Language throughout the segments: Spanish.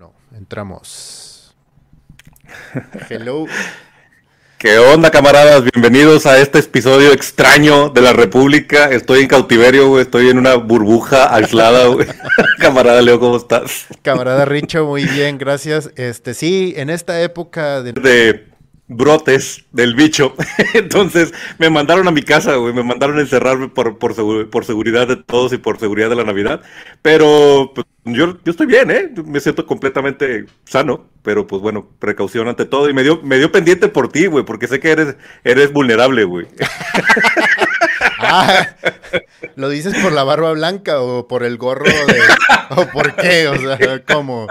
No, entramos. Hello. ¿Qué onda, camaradas? Bienvenidos a este episodio extraño de la República. Estoy en cautiverio, güey. Estoy en una burbuja aislada, güey. Camarada Leo, ¿cómo estás? Camarada Richo, muy bien, gracias. Este, sí, en esta época de... De brotes del bicho. Entonces me mandaron a mi casa, güey. Me mandaron a encerrarme por, por, por, seguridad de todos y por seguridad de la Navidad. Pero pues, yo, yo estoy bien, ¿eh? Me siento completamente sano. Pero pues bueno, precaución ante todo. Y me dio, me dio pendiente por ti, güey, porque sé que eres, eres vulnerable, güey. ah, ¿lo dices por la barba blanca o por el gorro de... o por qué? O sea, ¿cómo?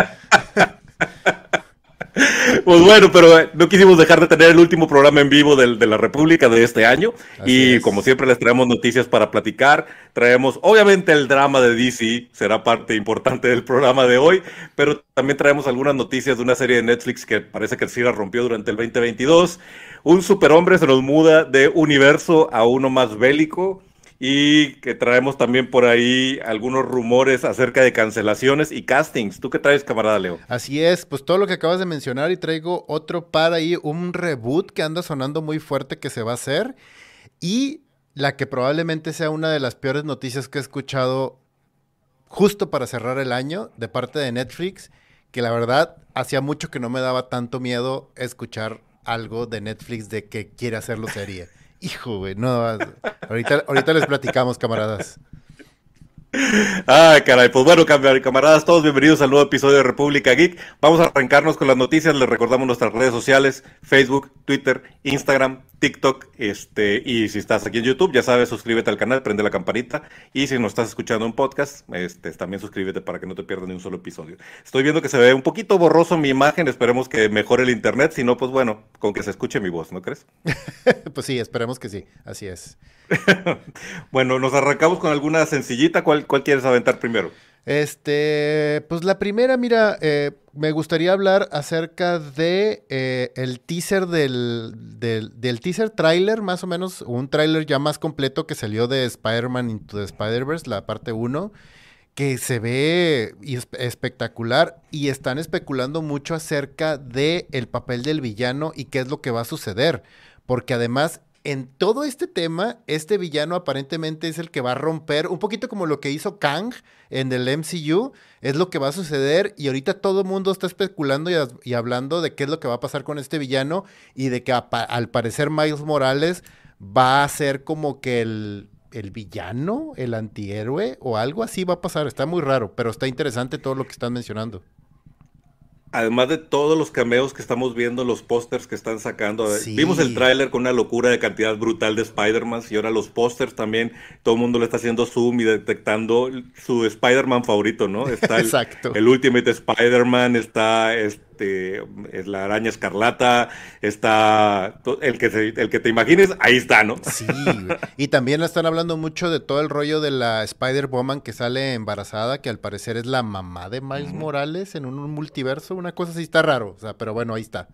Pues bueno, pero eh, no quisimos dejar de tener el último programa en vivo de, la República de este año. y como siempre les traemos noticias para platicar. Traemos, obviamente, el drama de DC, será parte importante del programa de hoy, pero también traemos algunas noticias de una serie de Netflix que parece que sí la rompió durante el 2022. Un superhombre se nos muda de universo a uno más bélico y que traemos también por ahí algunos rumores acerca de cancelaciones y castings. ¿Tú qué traes, camarada Leo? Así es, pues todo lo que acabas de mencionar y traigo otro para ahí, un reboot que anda sonando muy fuerte que se va a hacer y la que probablemente sea una de las peores noticias que he escuchado justo para cerrar el año de parte de Netflix, que la verdad hacía mucho que no me daba tanto miedo escuchar algo de Netflix de que quiere hacerlo serie. Hijo, güey, no. Ahorita, ahorita les platicamos, camaradas. Ah, caray, pues bueno, camaradas, todos bienvenidos al nuevo episodio de República Geek. Vamos a arrancarnos con las noticias, les recordamos nuestras redes sociales, Facebook, Twitter, Instagram, TikTok, este, y si estás aquí en YouTube, ya sabes, suscríbete al canal, prende la campanita, y si nos estás escuchando en podcast, este, también suscríbete para que no te pierdas ni un solo episodio. Estoy viendo que se ve un poquito borroso mi imagen, esperemos que mejore el internet, si no, pues bueno, con que se escuche mi voz, ¿no crees? pues sí, esperemos que sí, así es. bueno, nos arrancamos con alguna sencillita. ¿Cuál, ¿Cuál, quieres aventar primero? Este, pues la primera, mira, eh, me gustaría hablar acerca de eh, el teaser del, del, teaser trailer, más o menos, un trailer ya más completo que salió de Spider-Man Into the Spider-Verse, la parte 1, que se ve espectacular y están especulando mucho acerca de el papel del villano y qué es lo que va a suceder, porque además en todo este tema, este villano aparentemente es el que va a romper, un poquito como lo que hizo Kang en el MCU, es lo que va a suceder y ahorita todo el mundo está especulando y, hablando de qué es lo que va a pasar con este villano y de que al parecer Miles Morales va a ser como que el, el villano, el antihéroe o algo así va a pasar. Está muy raro, pero está interesante todo lo que están mencionando. Además de todos los cameos que estamos viendo, los pósters que están sacando. Eh, vimos el tráiler con una locura de cantidad brutal de Spider-Man y ahora los pósters también, todo el mundo le está haciendo zoom y detectando su Spider-Man favorito, ¿no? Está el, Exacto. el Ultimate Spider-Man, está este, es la araña escarlata, está el que, el que te imagines, ahí está, ¿no? Sí, y también están hablando mucho de todo el rollo de la Spider-Woman que sale embarazada, que al parecer es la mamá de Miles Morales en un multiverso, una cosa así está raro, o sea, pero bueno, ahí está.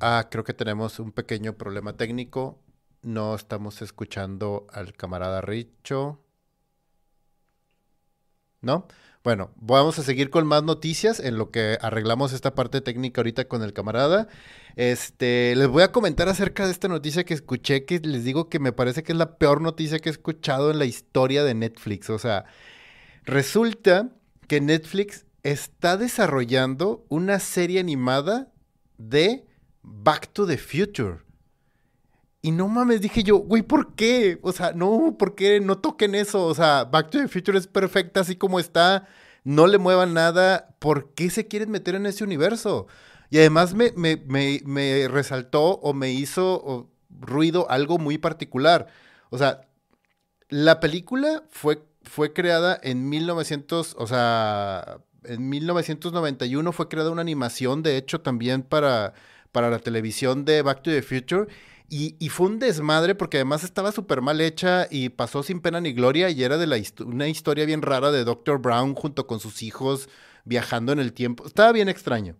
Ah, creo que tenemos un pequeño problema técnico. No estamos escuchando al camarada Richo. ¿No? Bueno, vamos a seguir con más noticias en lo que arreglamos esta parte técnica ahorita con el camarada. Este, les voy a comentar acerca de esta noticia que escuché, que les digo que me parece que es la peor noticia que he escuchado en la historia de Netflix. O sea, resulta que Netflix está desarrollando una serie animada de Back to the Future. Y no mames, dije yo, güey, ¿por qué? O sea, no, ¿por qué no toquen eso? O sea, Back to the Future es perfecta así como está, no le muevan nada. ¿Por qué se quieren meter en ese universo? Y además me, me, resaltó o me hizo ruido algo muy particular. O sea, la película fue, fue creada en 1900, o sea, en 1991 fue creada una animación, de hecho, también para, para la televisión de Back to the Future. Y, fue un desmadre porque además estaba súper mal hecha y pasó sin pena ni gloria y era de la una historia bien rara de Dr. Brown junto con sus hijos viajando en el tiempo. Estaba bien extraño.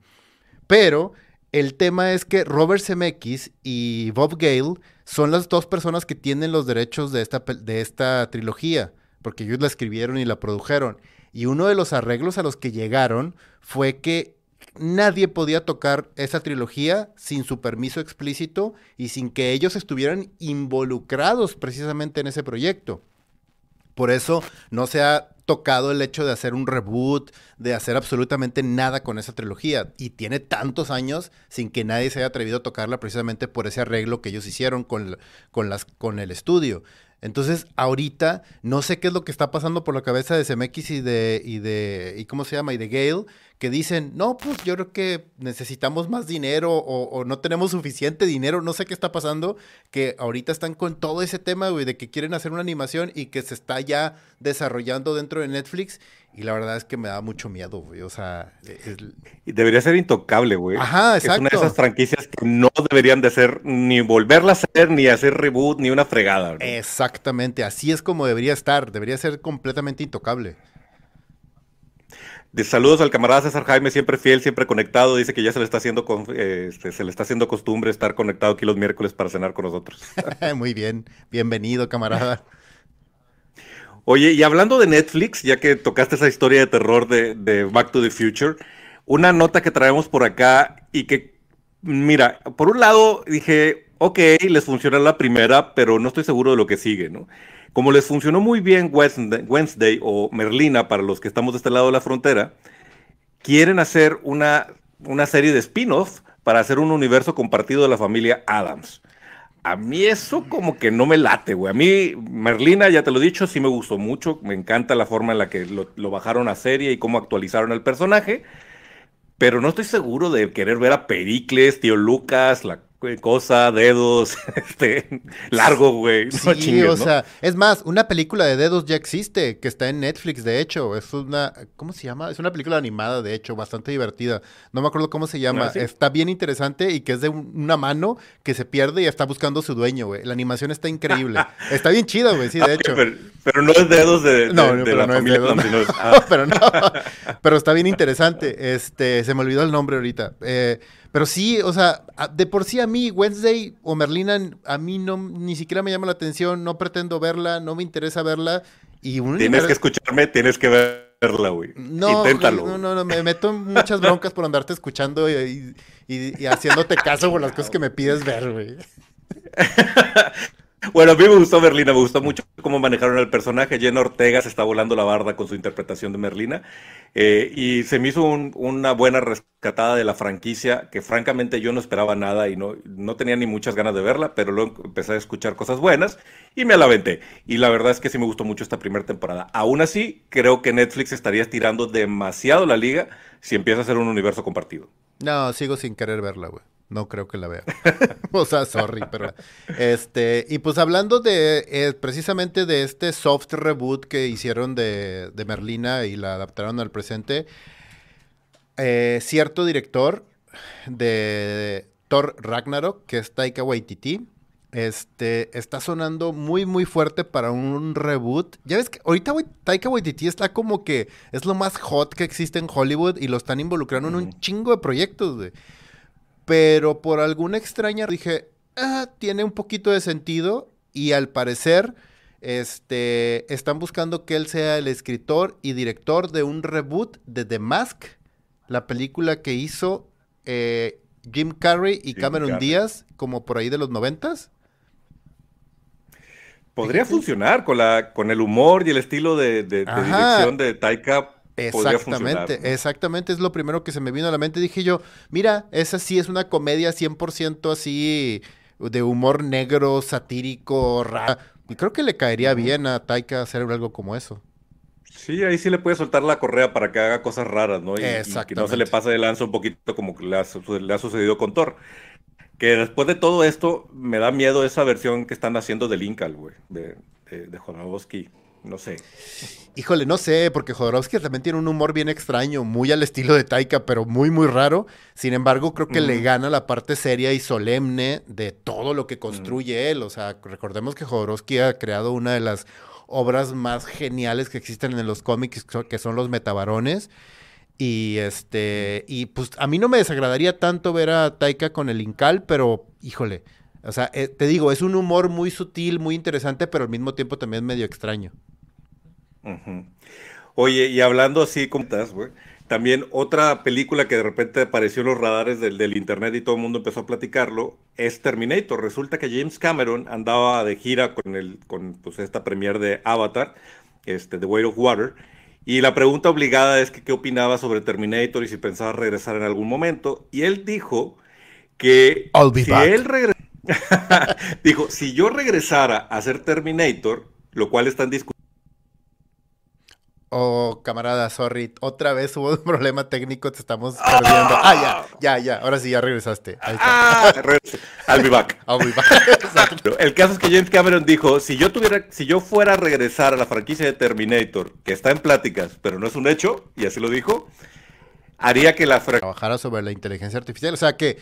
Pero el tema es que Robert Zemeckis y Bob Gale son las dos personas que tienen los derechos de esta, de esta trilogía. porque ellos la escribieron y la produjeron. Y uno de los arreglos a los que llegaron fue que nadie podía tocar esa trilogía sin su permiso explícito y sin que ellos estuvieran involucrados precisamente en ese proyecto. Por eso no se ha tocado el hecho de hacer un reboot, de hacer absolutamente nada con esa trilogía. Y tiene tantos años sin que nadie se haya atrevido a tocarla precisamente por ese arreglo que ellos hicieron con, con, las, con el estudio. Entonces, ahorita no sé qué es lo que está pasando por la cabeza de CMX y de, y de, y cómo se llama, y de Gale, que dicen, no, pues yo creo que necesitamos más dinero o, no tenemos suficiente dinero, no sé qué está pasando, que ahorita están con todo ese tema, güey, de que quieren hacer una animación y que se está ya desarrollando dentro de Netflix y la verdad es que me da mucho miedo, güey, o sea... Y debería ser intocable, güey. Ajá, exacto. Es una de esas franquicias que no deberían de ser ni volverla a hacer, ni hacer reboot, ni una fregada. Exactamente, así es como debería estar, debería ser completamente intocable. De saludos al camarada César Jaime, siempre fiel, siempre conectado. Dice que ya se le está haciendo este, se le está haciendo costumbre estar conectado aquí los miércoles para cenar con nosotros. Muy bien, bienvenido, camarada. Oye, y hablando de Netflix, ya que tocaste esa historia de terror de, de Back to the Future, una nota que traemos por acá y que, mira, por un lado dije, ok, les funciona la primera, pero no estoy seguro de lo que sigue, ¿no? Como les funcionó muy bien Wednesday, o Merlina para los que estamos de este lado de la frontera, quieren hacer una, una serie de spin-off para hacer un universo compartido de la familia Adams. A mí eso como que no me late, güey. A mí, Merlina, ya te lo he dicho, sí me gustó mucho. Me encanta la forma en la que lo, lo bajaron a serie y cómo actualizaron el personaje. Pero no estoy seguro de querer ver a Pericles, Tío Lucas, la cosa, dedos, este, largo, güey. sí, o sea, es más, una película de dedos ya existe, que está en Netflix, de hecho. Es una, ¿cómo se llama? Es una película animada, de hecho, bastante divertida. No me acuerdo cómo se llama. Ah, está bien interesante y que es de una mano que se pierde y está buscando a su dueño, güey. La animación está increíble. está bien chida, güey, sí, de hecho. Pero, no es dedos de, no, de la familia ah. pero no. Pero está bien interesante. Este, se me olvidó el nombre ahorita. Eh, pero sí, o sea, de por sí a mí, Wednesday o Merlina, a mí no, ni siquiera me llama la atención, no pretendo verla, no me interesa verla. Y tienes que escucharme, tienes que verla, güey. No, Inténtalo. No, no, no, me meto en muchas broncas por andarte escuchando y, y haciéndote caso por las cosas que me pides ver, güey. Bueno, a mí me gustó Merlina, me gustó mucho cómo manejaron el personaje. Jenna Ortega se está volando la barda con su interpretación de Merlina. Eh, y se me hizo una buena rescatada de la franquicia, que francamente yo no esperaba nada y no, no tenía ni muchas ganas de verla, pero luego empecé a escuchar cosas buenas y me la. Y la verdad es que sí me gustó mucho esta primera temporada. Aún así, creo que Netflix estaría estirando demasiado la liga si empieza a ser un universo compartido. No, sigo sin querer verla, güey. No creo que la vea. o sea, sorry, pero. Este. Y pues hablando de. Eh, precisamente de este soft reboot que hicieron de, de Merlina y la adaptaron al presente. Eh, cierto director de Thor Ragnarok, que es Taika Waititi. Este está sonando muy, muy fuerte para un reboot. Ya ves que ahorita Taika Waititi está como que es lo más hot que existe en Hollywood y lo están involucrando en un chingo de proyectos, güey. Pero por alguna extraña dije, ah, tiene un poquito de sentido y al parecer este, están buscando que él sea el escritor y director de un reboot de The Mask, la película que hizo eh, Jim Carrey y Cameron Díaz como por ahí de los noventas. Podría funcionar con, la, con el humor y el estilo de, de dirección de Taika Exactamente, exactamente, es lo primero que se me vino a la mente. Dije yo, mira, esa sí es una comedia 100% así de humor negro, satírico, raro. Y creo que le caería bien a Taika hacer algo como eso. Sí, ahí sí le puede soltar la correa para que haga cosas raras, ¿no? Y, que no se le pase de lanza un poquito como le ha, le ha sucedido con Thor. Que después de todo esto, me da miedo esa versión que están haciendo de Linkal, güey, de, de, de no sé. Híjole, no sé, porque Jodorowsky también tiene un humor bien extraño, muy al estilo de Taika, pero muy, muy raro. Sin embargo, creo que le gana la parte seria y solemne de todo lo que construye él. O sea, recordemos que Jodorowsky ha creado una de las obras más geniales que existen en los cómics, que son los metabarones. Y este, y pues a mí no me desagradaría tanto ver a Taika con el Incal, pero híjole, o sea, eh, te digo, es un humor muy sutil, muy interesante, pero al mismo tiempo también medio extraño. Oye, y hablando así como estás, güey, también otra película que de repente apareció en los radares del, internet y todo el mundo empezó a platicarlo es Terminator. Resulta que James Cameron andaba de gira con, el, con pues, esta premier de Avatar, este, The Way of Water, y la pregunta obligada es que qué opinaba sobre Terminator y si pensaba regresar en algún momento. Y él dijo que si él dijo, si yo regresara a ser Terminator, lo cual están discutiendo Oh, camarada, sorry. Otra vez hubo un problema técnico, te estamos perdiendo. Ah, ya, ya, ya. Ahora sí, ya regresaste. Ahí está. Ah, I'll be back. I'll be back. El caso es que James Cameron dijo, si yo tuviera, si yo fuera a regresar a la franquicia de Terminator, que está en pláticas, pero no es un hecho, y así lo dijo, haría que la franquicia... Trabajara sobre la inteligencia artificial. O sea que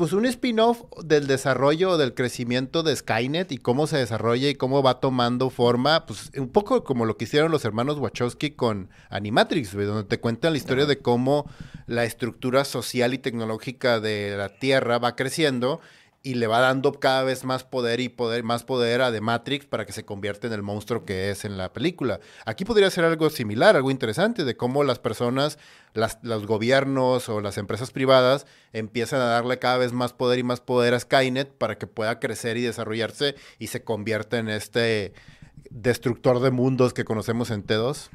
pues un spin-off del desarrollo, del crecimiento de Skynet y cómo se desarrolla y cómo va tomando forma, pues un poco como lo que hicieron los hermanos Wachowski con Animatrix, donde te cuentan la historia de cómo la estructura social y tecnológica de la Tierra va creciendo y le va dando cada vez más poder y poder, más poder a The Matrix para que se convierta en el monstruo que es en la película. Aquí podría ser algo similar, algo interesante, de cómo las personas, los gobiernos o las empresas privadas empiezan a darle cada vez más poder y más poder a Skynet para que pueda crecer y desarrollarse y se convierta en este destructor de mundos que conocemos en T2.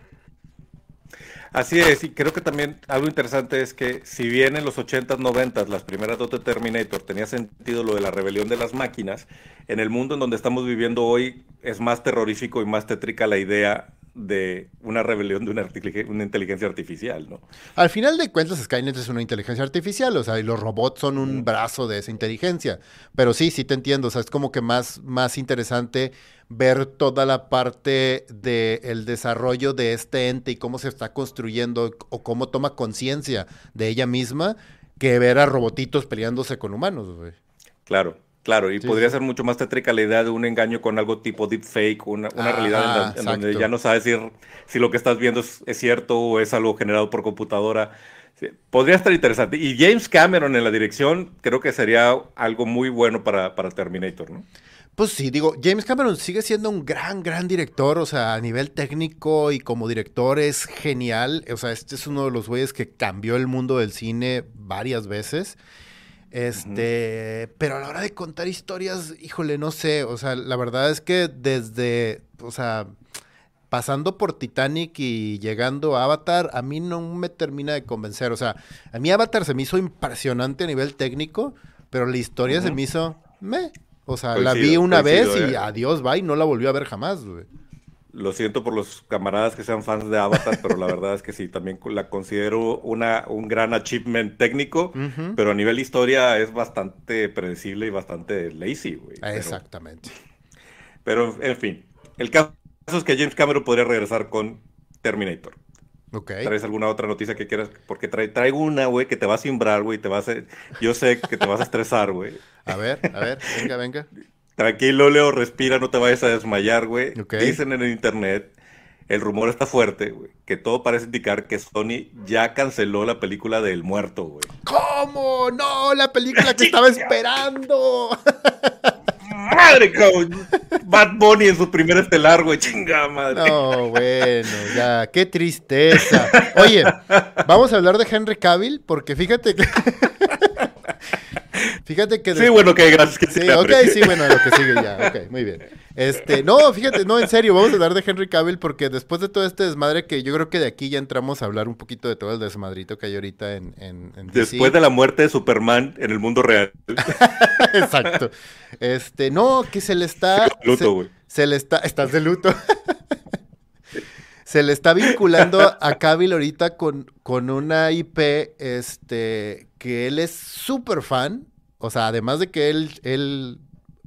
Así es, y creo que también algo interesante es que si bien en los 80s, 90s, las primeras dos de Terminator tenía sentido lo de la rebelión de las máquinas, en el mundo en donde estamos viviendo hoy es más terrorífico y más tétrica la idea de una rebelión de una, una, inteligencia artificial, ¿no? Al final de cuentas, Skynet es una inteligencia artificial, o sea, y los robots son un brazo de esa inteligencia. Pero sí, sí te entiendo, o sea, es como que más, más interesante ver toda la parte del desarrollo de este ente y cómo se está construyendo o cómo toma conciencia de ella misma que ver a robotitos peleándose con humanos, güey. Claro, Claro, y podría ser mucho más tétrica la idea de un engaño con algo tipo deepfake, una, una realidad en, donde ya no sabes si, si lo que estás viendo es, cierto o es algo generado por computadora. podría estar interesante. Y James Cameron en la dirección creo que sería algo muy bueno para, para Terminator, ¿no? Pues sí, digo, James Cameron sigue siendo un gran, gran director, o sea, a nivel técnico y como director es genial, o sea, este es uno de los güeyes que cambió el mundo del cine varias veces. Este, pero a la hora de contar historias, híjole, no sé, o sea, la verdad es que desde, o sea, pasando por Titanic y llegando a Avatar, a mí no me termina de convencer, o sea, a mí Avatar se me hizo impresionante a nivel técnico, pero la historia se me hizo, me, o sea, la vi una vez y eh. adiós, va, y no la volvió a ver jamás, güey. Lo siento por los camaradas que sean fans de Avatar, pero la verdad es que sí, también la considero una, un gran achievement técnico, pero a nivel historia es bastante predecible y bastante lazy, güey. Exactamente. Pero, en fin, el caso es que James Cameron podría regresar con Terminator. Ok. ¿Traes alguna otra noticia que quieras? Porque traigo una, güey, que te va a simbrar, güey, te vas a... Yo sé que te vas a estresar, güey. A ver, a ver, venga, venga. Tranquilo, Leo, respira, no te vayas a desmayar, güey. Dicen en el internet, el rumor está fuerte, güey, que todo parece indicar que Sony ya canceló la película del muerto, güey. ¿Cómo? No, la película que estaba esperando. madre, cabrón. Bad Bunny en su primer estelar, güey, chinga madre. No, bueno, ya, qué tristeza. Oye, vamos a hablar de Henry Cavill, porque fíjate que. Fíjate que... Sí, bueno, ok, gracias. Que sí, ok, sí, bueno, lo que sigue ya, ok, muy bien. Este, no, fíjate, no, en serio, vamos a hablar de Henry Cavill porque después de todo este desmadre que yo creo que de aquí ya entramos a hablar un poquito de todo el desmadrito que hay ahorita en, en, Después de la muerte de Superman en el mundo real. Exacto. Este, no, que se le está... luto, güey. Se, le está... Estás de luto. se le está vinculando a Cavill ahorita con, con una IP, este, que él es súper fan o sea, además de que él, él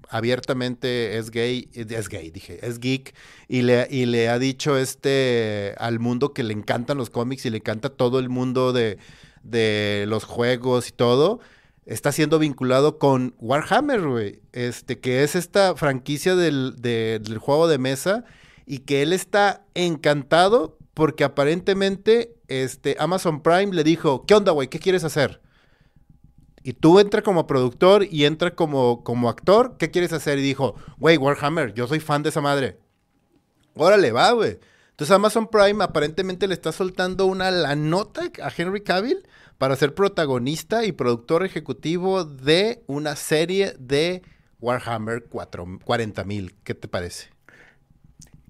abiertamente es gay, es gay, dije, es geek, y le, y le ha dicho este al mundo que le encantan los cómics y le encanta todo el mundo de, de los juegos y todo, está siendo vinculado con Warhammer, güey, este, que es esta franquicia del, del juego de mesa, y que él está encantado porque aparentemente este, Amazon Prime le dijo, ¿qué onda, güey? ¿Qué quieres hacer? Y tú entra como productor y entra como, como actor, ¿qué quieres hacer? Y dijo, güey, Warhammer, yo soy fan de esa madre. Órale, va, güey. Entonces Amazon Prime aparentemente le está soltando una la nota a Henry Cavill para ser protagonista y productor ejecutivo de una serie de Warhammer 40.000. ¿Qué te parece?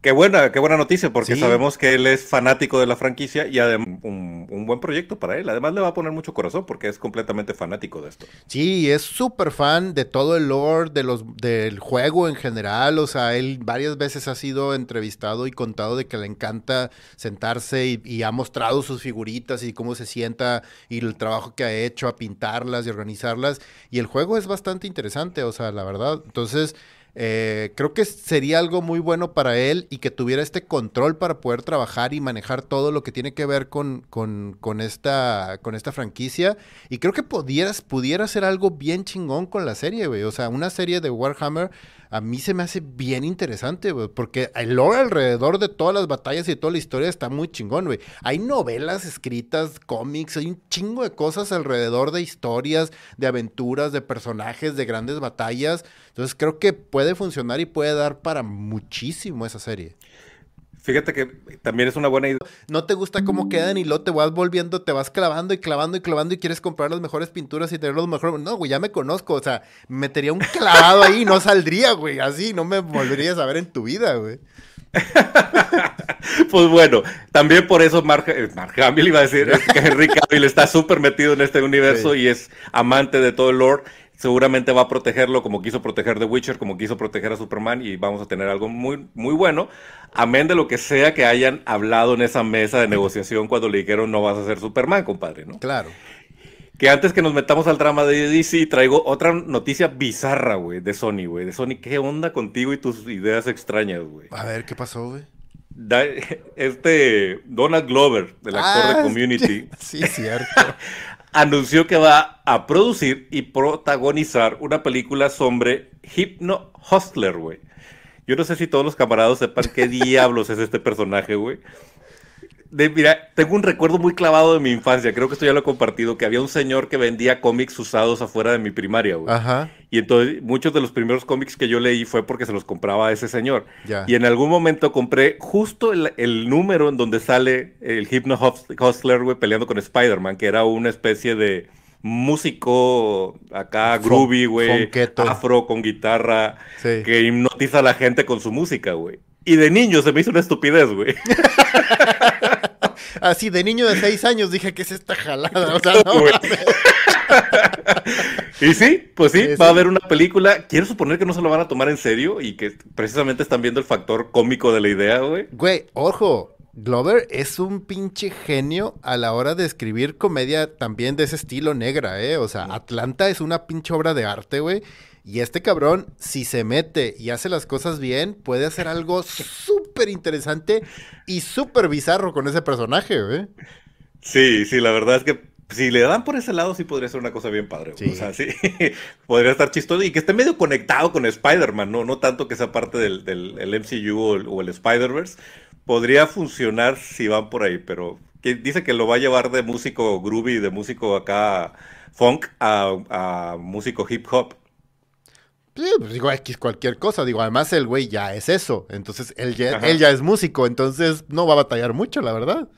Qué buena, qué buena noticia, porque sabemos que él es fanático de la franquicia y además un, un, buen proyecto para él. Además le va a poner mucho corazón porque es completamente fanático de esto. Sí, es súper fan de todo el lore, de los, del juego en general. O sea, él varias veces ha sido entrevistado y contado de que le encanta sentarse y, y ha mostrado sus figuritas y cómo se sienta y el trabajo que ha hecho a pintarlas y organizarlas. Y el juego es bastante interesante, o sea, la verdad. Entonces... Eh, creo que sería algo muy bueno para él y que tuviera este control para poder trabajar y manejar todo lo que tiene que ver con, con, con esta, con esta franquicia. Y creo que pudieras, pudiera hacer algo bien chingón con la serie, güey. O sea, una serie de Warhammer a mí se me hace bien interesante, porque el lore alrededor de todas las batallas y toda la historia está muy chingón, güey. Hay novelas escritas, cómics, hay un chingo de cosas alrededor de historias, de aventuras, de personajes, de grandes batallas. Entonces creo que puede funcionar y puede dar para muchísimo esa serie. Fíjate que también es una buena idea. No te gusta cómo quedan y luego te vas volviendo, te vas clavando y clavando y clavando y quieres comprar las mejores pinturas y tener los mejores. No, güey, ya me conozco. O sea, metería un clavado ahí y no saldría, güey. Así no me volverías a ver en tu vida, güey. pues bueno, también por eso Mark, eh, Mark Hamill iba a decir que Henry Cavill está súper metido en este universo y es amante de todo el lore seguramente va a protegerlo como quiso proteger The Witcher, como quiso proteger a Superman y vamos a tener algo muy, muy bueno. Amén de lo que sea que hayan hablado en esa mesa de negociación cuando le dijeron no vas a ser Superman, compadre, ¿no? Claro. Que antes que nos metamos al drama de DC, traigo otra noticia bizarra, güey, de Sony, güey. De Sony, ¿qué onda contigo y tus ideas extrañas, güey? A ver, ¿qué pasó, güey? este Donald Glover, el actor de ah, Community. Sí, cierto. anunció que va a producir y protagonizar una película sobre Hypno Hustler, güey. Yo no sé si todos los camaradas sepan qué diablos es este personaje, güey mira, tengo un recuerdo muy clavado de mi infancia, creo que esto ya lo he compartido, que había un señor que vendía cómics usados afuera de mi primaria, güey. Ajá. Y entonces muchos de los primeros cómics que yo leí fue porque se los compraba a ese señor. Y en algún momento compré justo el, número en donde sale el Hypno Hustler, güey, peleando con Spider-Man, que era una especie de músico acá groovy, güey, afro con guitarra, que hipnotiza a la gente con su música, güey. Y de niño se me hizo una estupidez, güey. Así, de niño de seis años dije que es esta jalada. O sea, no, y sí, pues sí, va a haber una película. Quiero suponer que no se lo van a tomar en serio y que precisamente están viendo el factor cómico de la idea, güey. Güey, ojo, Glover es un pinche genio a la hora de escribir comedia también de ese estilo negra, ¿eh? O sea, Atlanta es una pinche obra de arte, güey. Y este cabrón, si se mete y hace las cosas bien, puede hacer algo súper interesante y súper bizarro con ese personaje, güey. Sí, sí, la verdad es que si le dan por ese lado, sí podría ser una cosa bien padre. O sea, sí, podría estar chistoso y que esté medio conectado con Spider-Man, ¿no? No tanto que sea parte del, MCU o el, Spider-Verse. Podría funcionar si van por ahí, pero que dice que lo va a llevar de músico groovy, de músico acá funk a, a músico hip hop. Sí, pues digo, X cualquier cosa. Digo, además el güey ya es eso. Entonces, él ya, él ya es músico. Entonces, no va a batallar mucho, la verdad.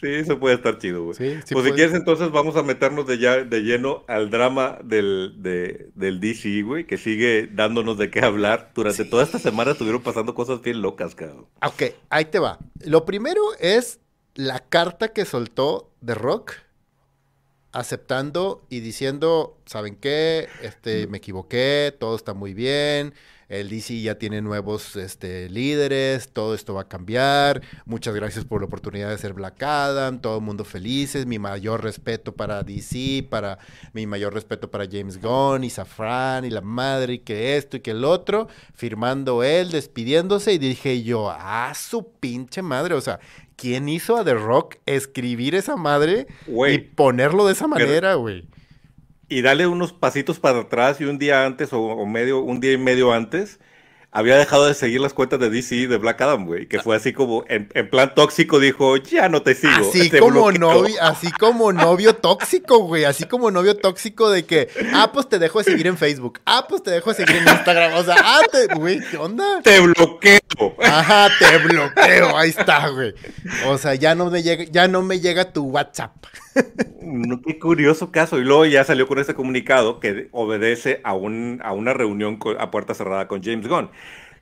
Sí, eso puede estar chido, güey. pues si quieres, entonces vamos a meternos de, ya, de lleno al drama del, de, del DC, güey, que sigue dándonos de qué hablar. Durante toda esta semana estuvieron pasando cosas bien locas, cabrón. Ok, ahí te va. Lo primero es la carta que soltó The Rock aceptando y diciendo, ¿saben qué? Este, me equivoqué, todo está muy bien, el DC ya tiene nuevos este, líderes, todo esto va a cambiar, muchas gracias por la oportunidad de ser Black Adam, todo el mundo felices, mi mayor respeto para DC, para mi mayor respeto para James Gunn y Safran y la madre y que esto y que el otro, firmando él, despidiéndose y dije yo, ah, su pinche madre, o sea, ¿quién hizo a The Rock escribir esa madre y ponerlo de esa manera, güey? Y dale unos pasitos para atrás y un día antes o, medio, un día y medio antes, había dejado de seguir las cuentas de DC de Black Adam, güey. Que fue así como, en, plan tóxico, dijo, ya no te sigo. Así como, novio, así como novio tóxico, güey. Así como novio tóxico de que, ah, pues te dejo de seguir en Facebook. Ah, pues te dejo de seguir en Instagram. O sea, ah, te, güey, ¿qué onda? Te bloqueo. Ajá, te bloqueo. Ahí está, güey. O sea, ya no me llega, ya no me llega tu WhatsApp. Qué curioso caso. Y luego ya salió con este comunicado que obedece a, un, a una reunión a puerta cerrada con James Gunn.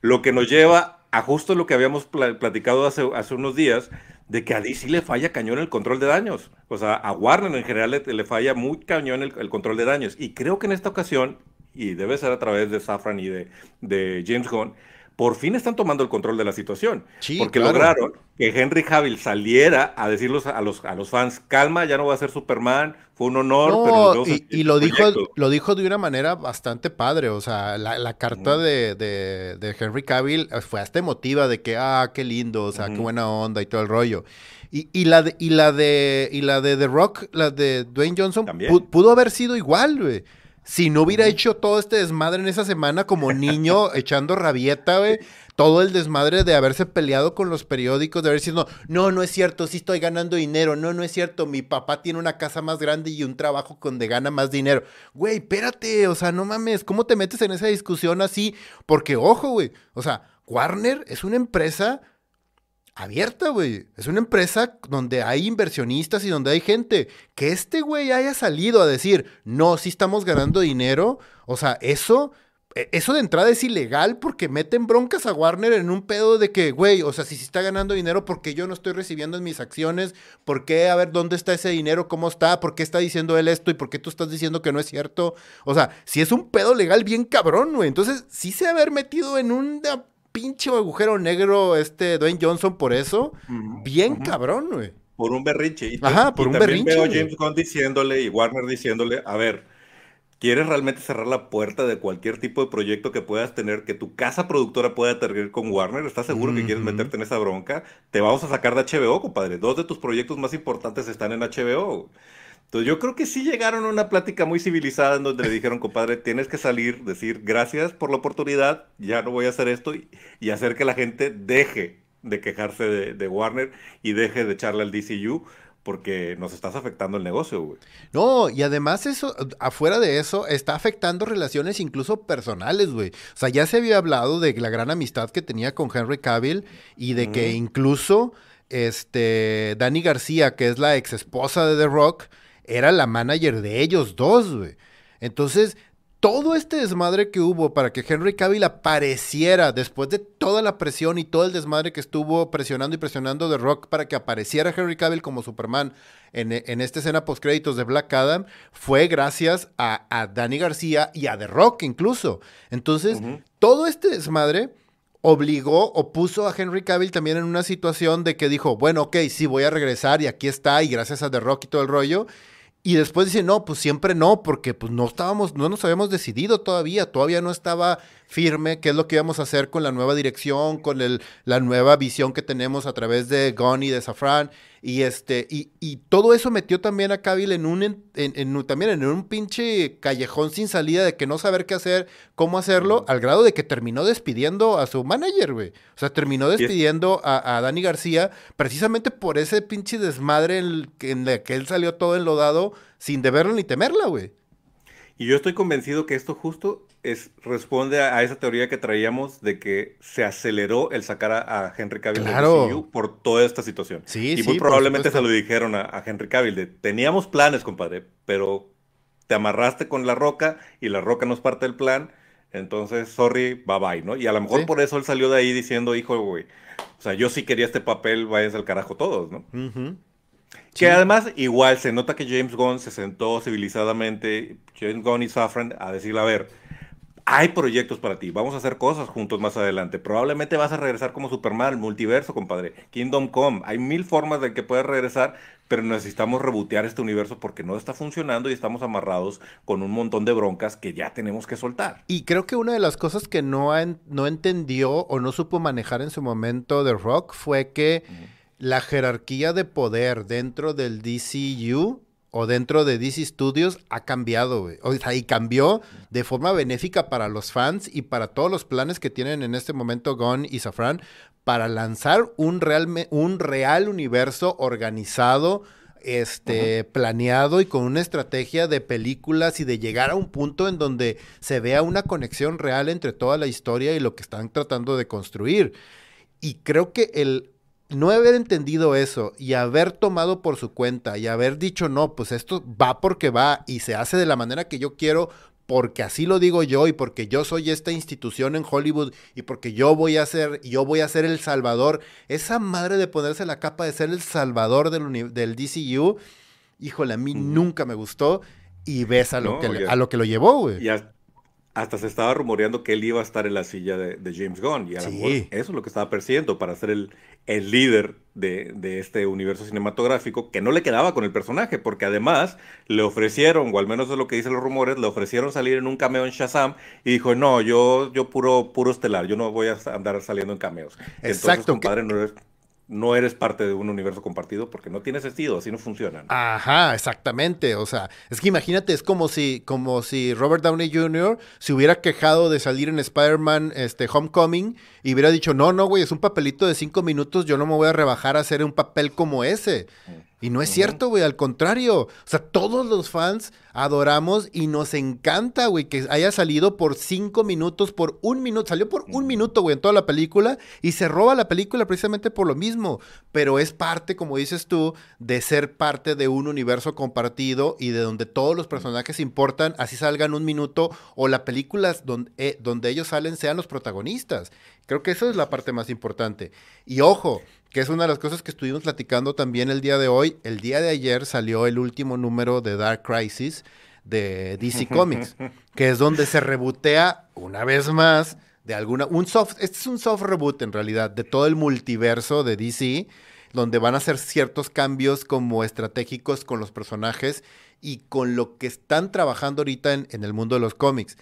Lo que nos lleva a justo lo que habíamos platicado hace, hace unos días, de que a DC le falla cañón el control de daños. O sea, a Warner en general le, falla muy cañón el, control de daños. Y creo que en esta ocasión, y debe ser a través de Safran y de, de James Gunn, por fin están tomando el control de la situación. porque lograron que Henry Cavill saliera a decirles a los, a los fans, calma, ya no va a ser Superman, fue un honor. pero y, y lo, dijo, lo dijo de una manera bastante padre, o sea, la, carta de, de, Henry Cavill fue hasta emotiva de que, ah, qué lindo, o sea, qué buena onda y todo el rollo. Y, y, la de, y la de y la de The Rock, la de Dwayne Johnson, pudo haber sido igual, güey. Si no hubiera hecho todo este desmadre en esa semana como niño echando rabieta, güey, todo el desmadre de haberse peleado con los periódicos, de haber sido, no, no es cierto, sí estoy ganando dinero, no, no es cierto, mi papá tiene una casa más grande y un trabajo donde gana más dinero. Güey, espérate, o sea, no mames, ¿cómo te metes en esa discusión así? Porque, ojo, güey, o sea, Warner es una empresa abierta, güey. Es una empresa donde hay inversionistas y donde hay gente. Que este güey haya salido a decir, no, sí estamos ganando dinero. O sea, eso, e, eso de entrada es ilegal porque meten broncas a Warner en un pedo de que, güey, o sea, si se está ganando dinero, ¿por qué yo no estoy recibiendo en mis acciones? ¿Por qué? A ver, ¿dónde está ese dinero? ¿Cómo está? ¿Por qué está diciendo él esto? ¿Y por qué tú estás diciendo que no es cierto? O sea, si es un pedo legal bien cabrón, güey. Entonces, sí se haber metido en una pinche agujero negro este Dwayne Johnson por eso. Bien cabrón, güey. Por un berrinche. Y, Ajá, por un también berrinche. Veo a James Gunn diciéndole y Warner diciéndole, a ver, ¿quieres realmente cerrar la puerta de cualquier tipo de proyecto que puedas tener, que tu casa productora pueda tener con Warner? ¿Estás seguro que quieres meterte en esa bronca? Te vamos a sacar de HBO, compadre. Dos de tus proyectos más importantes están en HBO. Entonces yo creo que sí llegaron a una plática muy civilizada en donde le dijeron, compadre, tienes que salir, decir gracias por la oportunidad, ya no voy a hacer esto y, hacer que la gente deje de quejarse de, Warner y deje de echarle al DCU porque nos estás afectando el negocio, güey. No, y además eso, afuera de eso, está afectando relaciones incluso personales, güey. O sea, ya se había hablado de la gran amistad que tenía con Henry Cavill y de que incluso, este, Dani García, que es la ex esposa de The Rock, era la manager de ellos dos, güey. Entonces, todo este desmadre que hubo para que Henry Cavill apareciera después de toda la presión y todo el desmadre que estuvo presionando y presionando de Rock para que apareciera Henry Cavill como Superman en, esta escena post créditos de Black Adam fue gracias a, a, Danny García y a The Rock incluso. Entonces, todo este desmadre obligó o puso a Henry Cavill también en una situación de que dijo, bueno, ok, sí voy a regresar y aquí está y gracias a The Rock y todo el rollo. Y después dice, no, pues siempre no, porque pues no estábamos, no nos habíamos decidido todavía, todavía no estaba firme qué es lo que íbamos a hacer con la nueva dirección, con el, la nueva visión que tenemos a través de Gunn y de Safran. Y este, y, y todo eso metió también a Cavill en un, en, también en un pinche callejón sin salida de que no saber qué hacer, cómo hacerlo, al grado de que terminó despidiendo a su manager, güey. O sea, terminó despidiendo a, a, Dani García precisamente por ese pinche desmadre en, en el que él salió todo enlodado sin deberlo ni temerla, güey. Y yo estoy convencido que esto justo es, responde a, esa teoría que traíamos de que se aceleró el sacar a, Henry Cavill por toda esta situación. Sí, y muy probablemente se lo dijeron a, Henry Cavill de teníamos planes, compadre, pero te amarraste con la roca y la roca no es parte del plan. Entonces, sorry, bye bye, ¿no? Y a lo mejor por eso él salió de ahí diciendo, hijo, güey, o sea, yo sí quería este papel, vayas al carajo todos, ¿no? Que además, igual se nota que James Gunn se sentó civilizadamente, James Gunn y Safran, a decirle, a ver, hay proyectos para ti, vamos a hacer cosas juntos más adelante. Probablemente vas a regresar como Superman, multiverso, compadre. Kingdom Come, hay mil formas de que puedas regresar, pero necesitamos rebotear este universo porque no está funcionando y estamos amarrados con un montón de broncas que ya tenemos que soltar. Y creo que una de las cosas que no, no entendió o no supo manejar en su momento de Rock fue que la jerarquía de poder dentro del DCU o dentro de DC Studios ha cambiado, güey. O sea, y cambió de forma benéfica para los fans y para todos los planes que tienen en este momento Gon y Safran para lanzar un real, un real universo organizado, este, planeado y con una estrategia de películas y de llegar a un punto en donde se vea una conexión real entre toda la historia y lo que están tratando de construir. Y creo que el no haber entendido eso y haber tomado por su cuenta y haber dicho, no, pues esto va porque va y se hace de la manera que yo quiero, porque así lo digo yo y porque yo soy esta institución en Hollywood y porque yo voy a ser, yo voy a ser el salvador, esa madre de ponerse la capa de ser el salvador del, del DCU, híjole, a mí nunca me gustó y ves a lo, que, a lo que lo llevó, güey hasta se estaba rumoreando que él iba a estar en la silla de, James Gunn. Y a lo mejor eso es lo que estaba persiguiendo para ser el, el líder de, este universo cinematográfico, que no le quedaba con el personaje, porque además le ofrecieron, o al menos es lo que dicen los rumores, le ofrecieron salir en un cameo en Shazam y dijo, no, yo, yo puro, puro estelar, yo no voy a andar saliendo en cameos. Exacto. Entonces, compadre, no es no eres parte de un universo compartido porque no tiene sentido, así no funcionan. Ajá, exactamente. O sea, es que imagínate, es como si, como si Robert Downey Jr. se hubiera quejado de salir en Spider-Man este, Homecoming y hubiera dicho, no, no, güey, es un papelito de cinco minutos, yo no me voy a rebajar a hacer un papel como ese. Mm. Y no es cierto, güey, al contrario. O sea, todos los fans adoramos y nos encanta, güey, que haya salido por cinco minutos, por un minuto. Salió por un minuto, güey, en toda la película y se roba la película precisamente por lo mismo. Pero es parte, como dices tú, de ser parte de un universo compartido y de donde todos los personajes importan, así salgan un minuto o las películas donde, eh, donde ellos salen sean los protagonistas. Creo que eso es la parte más importante. Y ojo, que es una de las cosas que estuvimos platicando también el día de hoy. El día de ayer salió el último número de Dark Crisis de DC Comics, que es donde se rebotea una vez más de alguna un soft este es un soft reboot en realidad de todo el multiverso de DC donde van a hacer ciertos cambios como estratégicos con los personajes y con lo que están trabajando ahorita en, en el mundo de los cómics.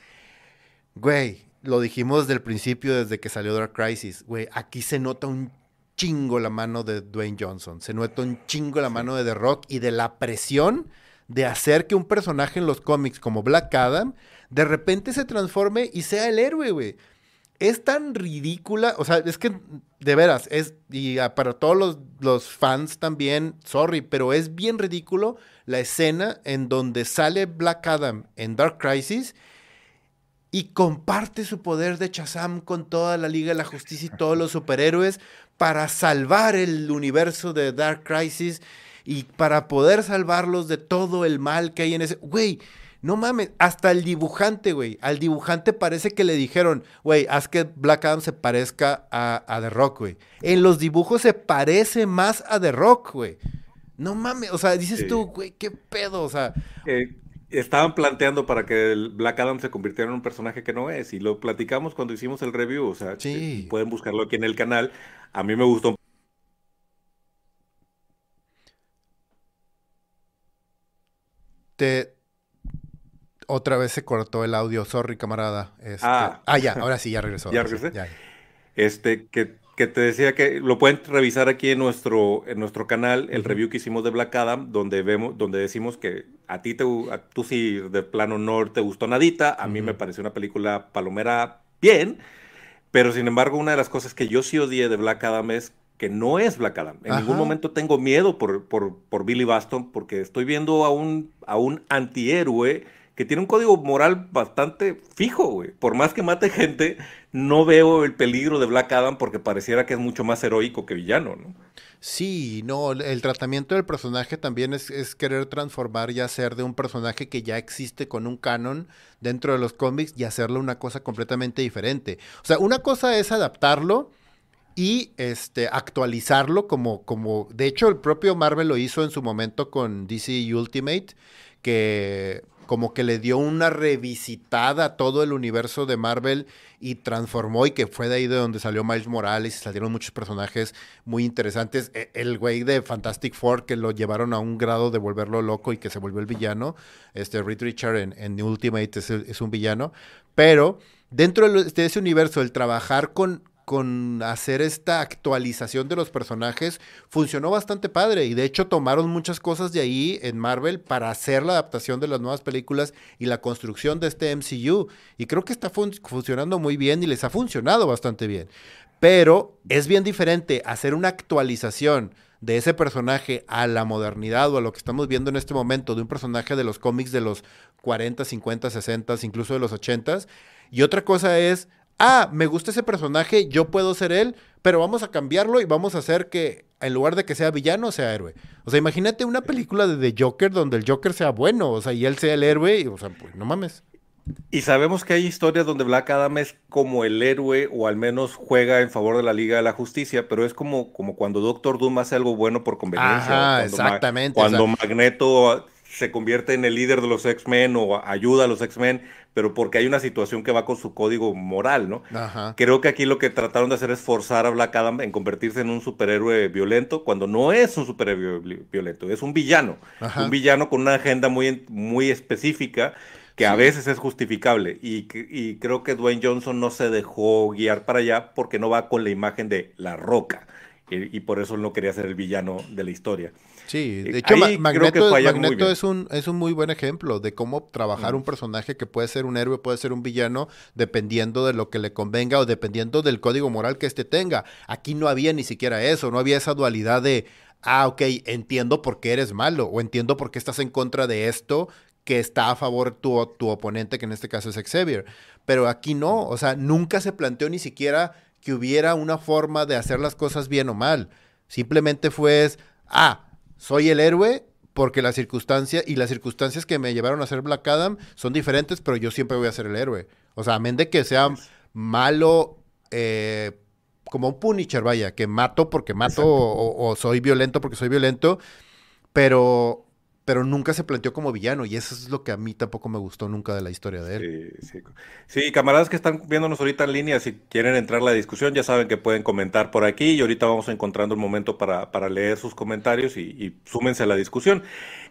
Güey, lo dijimos desde el principio, desde que salió Dark Crisis, güey, aquí se nota un chingo la mano de Dwayne Johnson, se nota un chingo la mano de The Rock y de la presión de hacer que un personaje en los cómics como Black Adam de repente se transforme y sea el héroe, güey. Es tan ridícula, o sea, es que de veras, es, y para todos los, los fans también, sorry, pero es bien ridículo la escena en donde sale Black Adam en Dark Crisis y comparte su poder de Shazam con toda la Liga de la Justicia y todos los superhéroes para salvar el universo de Dark Crisis y para poder salvarlos de todo el mal que hay en ese... Güey, no mames, hasta el dibujante, güey. Al dibujante parece que le dijeron, güey, haz que Black Adam se parezca a, The Rock, güey. En los dibujos se parece más a The Rock, güey. No mames, o sea, dices tú, güey, qué pedo, o sea... Eh, estaban planteando para que el Black Adam se convirtiera en un personaje que no es, y lo platicamos cuando hicimos el review, o sea, sí. pueden buscarlo aquí en el canal. A mí me gustó Te... Otra vez se cortó el audio, sorry, camarada. Este, ah. ah. ya, ahora sí, ya regresó. ya regresé. Este, que, que, te decía que lo pueden revisar aquí en nuestro, en nuestro canal, el review que hicimos de Black Adam, donde vemos, donde decimos que a ti te, a, tú sí de plano no te gustó nadita, a mí me pareció una película palomera bien, pero sin embargo una de las cosas que yo sí odié de Black Adam es que no es Black Adam. En ningún momento tengo miedo por, por, por, Billy Baston porque estoy viendo a un, a un antihéroe que tiene un código moral bastante fijo, güey. Por más que mate gente, no veo el peligro de Black Adam porque pareciera que es mucho más heroico que villano, ¿no? Sí, no, el tratamiento del personaje también es, querer transformar y hacer de un personaje que ya existe con un canon dentro de los cómics y hacerlo una cosa completamente diferente. O sea, una cosa es adaptarlo y este, actualizarlo como, como, de hecho el propio Marvel lo hizo en su momento con DC Ultimate, que como que le dio una revisitada a todo el universo de Marvel y transformó y que fue de ahí de donde salió Miles Morales y salieron muchos personajes muy interesantes. E, el güey de Fantastic Four que lo llevaron a un grado de volverlo loco y que se volvió el villano. Este Reed Richard en, en Ultimate es, es, un villano. Pero dentro de ese universo, el trabajar con con hacer esta actualización de los personajes funcionó bastante padre y de hecho tomaron muchas cosas de ahí en Marvel para hacer la adaptación de las nuevas películas y la construcción de este MCU y creo que está funcionando muy bien y les ha funcionado bastante bien. Pero es bien diferente hacer una actualización de ese personaje a la modernidad o a lo que estamos viendo en este momento de un personaje de los cómics de los 40, 50, 60, incluso de los 80. Y otra cosa es, ah, me gusta ese personaje, yo puedo ser él, pero vamos a cambiarlo y vamos a hacer que en lugar de que sea villano, sea héroe. O sea, imagínate una película de The Joker donde el Joker sea bueno, o sea, y él sea el héroe, y, o sea, pues no mames. Y sabemos que hay historias donde Black Adam es como el héroe o al menos juega en favor de la Liga de la Justicia, pero es como, como cuando Doctor Doom hace algo bueno por conveniencia. Ah, exactamente. cuando Magneto se convierte en el líder de los X-Men o ayuda a los X-Men, pero porque hay una situación que va con su código moral, ¿no? Creo que aquí lo que trataron de hacer es forzar a Black Adam en convertirse en un superhéroe violento cuando no es un superhéroe violento, es un villano. Un villano con una agenda muy, muy específica que a veces es justificable y, y creo que Dwayne Johnson no se dejó guiar para allá porque no va con la imagen de la roca y, por eso él no quería ser el villano de la historia. Sí, de hecho Magneto, es, un, es un muy buen ejemplo de cómo trabajar un personaje que puede ser un héroe, puede ser un villano, dependiendo de lo que le convenga o dependiendo del código moral que éste tenga. Aquí no había ni siquiera eso, no había esa dualidad de, ah, ok, entiendo por qué eres malo o entiendo por qué estás en contra de esto que está a favor tu, tu oponente, que en este caso es Xavier. Pero aquí no, o sea, nunca se planteó ni siquiera que hubiera una forma de hacer las cosas bien o mal. Simplemente fue, ah, soy el héroe porque la circunstancia y las circunstancias que me llevaron a ser Black Adam son diferentes, pero yo siempre voy a ser el héroe. O sea, amén de que sea malo, eh, como un Punisher, vaya, que mato porque mato o, soy violento porque soy violento, pero pero nunca se planteó como villano y eso es lo que a mí tampoco me gustó nunca de la historia de él. Sí, sí. sí, camaradas que están viéndonos ahorita en línea, si quieren entrar a la discusión, ya saben que pueden comentar por aquí y ahorita vamos encontrando un momento para, para leer sus comentarios y, súmense a la discusión.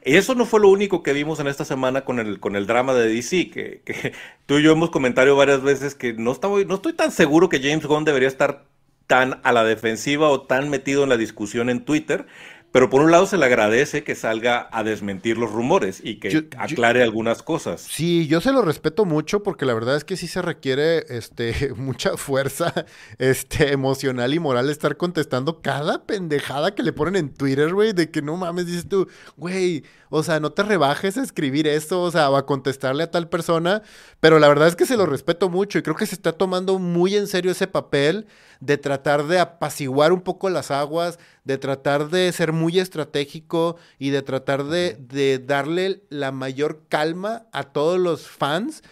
Eso no fue lo único que vimos en esta semana con el, con el drama de DC, que, que tú y yo hemos comentado varias veces que no, estaba, no estoy tan seguro que James Gunn debería estar tan a la defensiva o tan metido en la discusión en Twitter, pero por un lado se le agradece que salga a desmentir los rumores y que aclare algunas cosas. Sí, yo se lo respeto mucho porque la verdad es que sí se requiere este, mucha fuerza este, emocional y moral estar contestando cada pendejada que le ponen en Twitter, güey, de que no mames, dices tú, güey, o sea, no te rebajes a escribir esto, o sea, o a contestarle a tal persona, pero la verdad es que se lo respeto mucho y creo que se está tomando muy en serio ese papel de tratar de apaciguar un poco las aguas, de tratar de ser muy estratégico y de tratar de, de darle la mayor calma a todos los fans